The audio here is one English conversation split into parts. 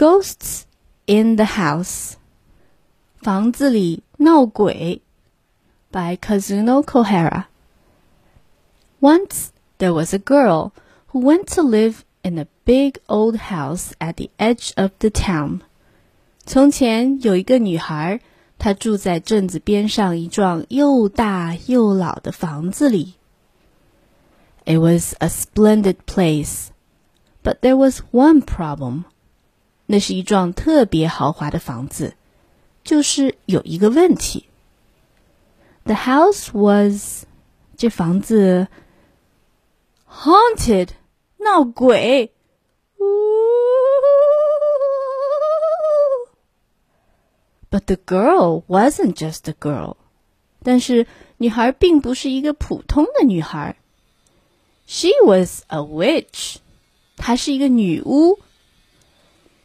Ghosts in the House，房子里闹鬼，by Kazuno Kohara。Once there was a girl who went to live in a big old house at the edge of the town. 从前有一个女孩，她住在镇子边上一幢又大又老的房子里。It was a splendid place, but there was one problem. 那是一幢特别豪华的房子，就是有一个问题。The house was 这房子 haunted 闹鬼。But the girl wasn't just a girl. 但是女孩并不是一个普通的女孩。She was a witch. 她是一个女巫。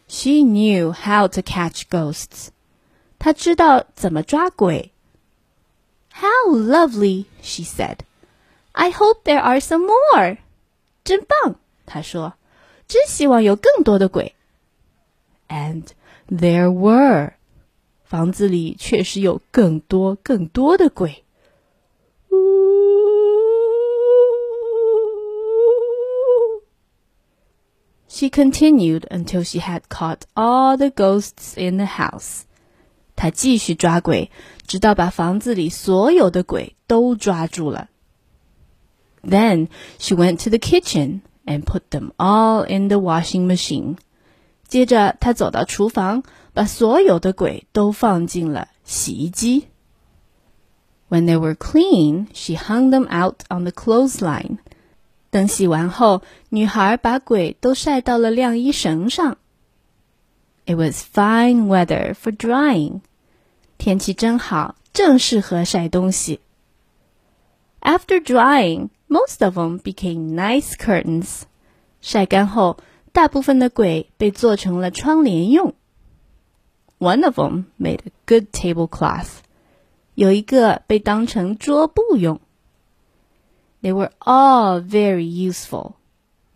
She knew how to catch ghosts. 她知道怎么抓鬼。How lovely, she said. I hope there are some more. 真棒，她说。真希望有更多的鬼。And there were. 房子里确实有更多更多的鬼。 She continued until she had caught all the ghosts in the house. 她继续抓鬼，直到把房子里所有的鬼都抓住了。Then she went to the kitchen and put them all in the washing machine. 接着，她走到厨房。把所有的鬼都放进了洗衣机。When they were clean, she hung them out on the clothesline. 等洗完后，女孩把鬼都晒到了晾衣绳上。It was fine weather for drying. 天气真好，正适合晒东西。After drying, most of them became nice curtains. 晒干后，大部分的鬼被做成了窗帘用。one of them made a good tablecloth. 有一个被当成桌布用。They were all very useful.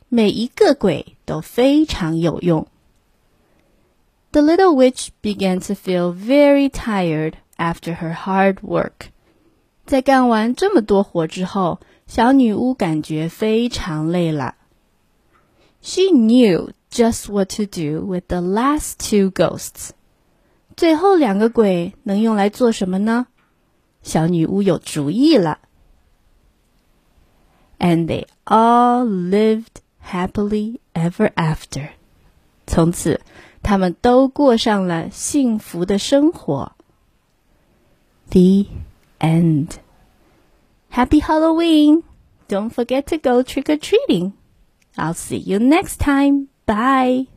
每一个鬼都非常有用。The little witch began to feel very tired after her hard work. 在干完这么多活之后，小女巫感觉非常累了。She knew just what to do with the last two ghosts. 最后两个鬼能用来做什么呢？小女巫有主意了。 And they all lived happily ever after。从此，他们都过上了幸福的生活。The end. Happy Halloween! Don't forget to go trick or treating. I'll see you next time. Bye.